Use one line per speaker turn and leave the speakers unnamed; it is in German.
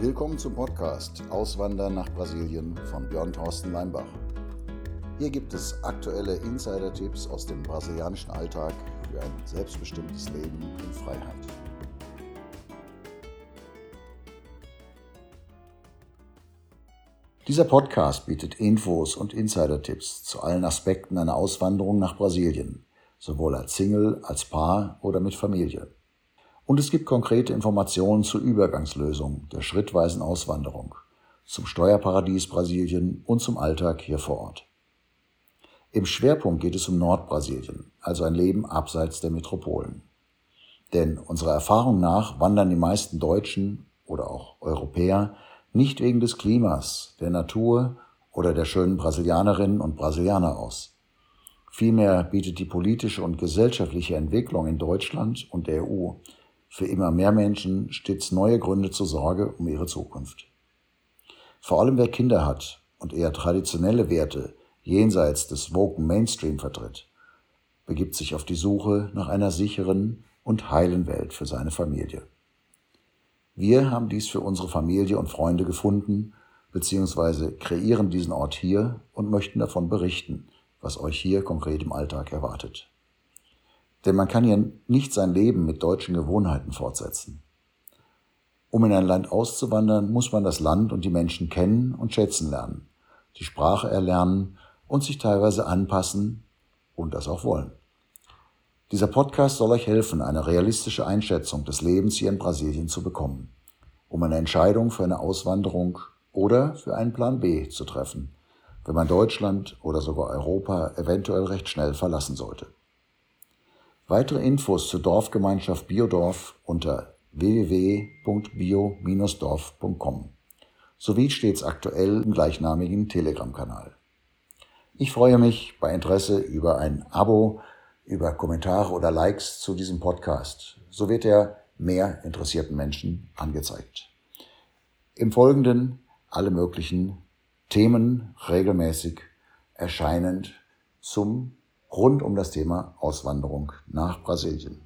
Willkommen zum Podcast Auswandern nach Brasilien von Björn Thorsten Leimbach. Hier gibt es aktuelle Insider-Tipps aus dem brasilianischen Alltag für ein selbstbestimmtes Leben in Freiheit. Dieser Podcast bietet Infos und Insider-Tipps zu allen Aspekten einer Auswanderung nach Brasilien, sowohl als Single, als Paar oder mit Familie. Und es gibt konkrete Informationen zur Übergangslösung der schrittweisen Auswanderung, zum Steuerparadies Brasilien und zum Alltag hier vor Ort. Im Schwerpunkt geht es um Nordbrasilien, also ein Leben abseits der Metropolen. Denn unserer Erfahrung nach wandern die meisten Deutschen oder auch Europäer nicht wegen des Klimas, der Natur oder der schönen Brasilianerinnen und Brasilianer aus. Vielmehr bietet die politische und gesellschaftliche Entwicklung in Deutschland und der EU für immer mehr Menschen stets neue Gründe zur Sorge um ihre Zukunft. Vor allem wer Kinder hat und eher traditionelle Werte jenseits des woken Mainstream vertritt, begibt sich auf die Suche nach einer sicheren und heilen Welt für seine Familie. Wir haben dies für unsere Familie und Freunde gefunden, beziehungsweise kreieren diesen Ort hier und möchten davon berichten, was euch hier konkret im Alltag erwartet. Denn man kann ja nicht sein Leben mit deutschen Gewohnheiten fortsetzen. Um in ein Land auszuwandern, muss man das Land und die Menschen kennen und schätzen lernen, die Sprache erlernen und sich teilweise anpassen und das auch wollen. Dieser Podcast soll euch helfen, eine realistische Einschätzung des Lebens hier in Brasilien zu bekommen, um eine Entscheidung für eine Auswanderung oder für einen Plan B zu treffen, wenn man Deutschland oder sogar Europa eventuell recht schnell verlassen sollte. Weitere Infos zur Dorfgemeinschaft Biodorf unter www.bio-dorf.com sowie stets aktuell im gleichnamigen Telegram-Kanal. Ich freue mich bei Interesse über ein Abo, über Kommentare oder Likes zu diesem Podcast. So wird er mehr interessierten Menschen angezeigt. Im Folgenden alle möglichen Themen regelmäßig erscheinend zum rund um das Thema Auswanderung nach Brasilien.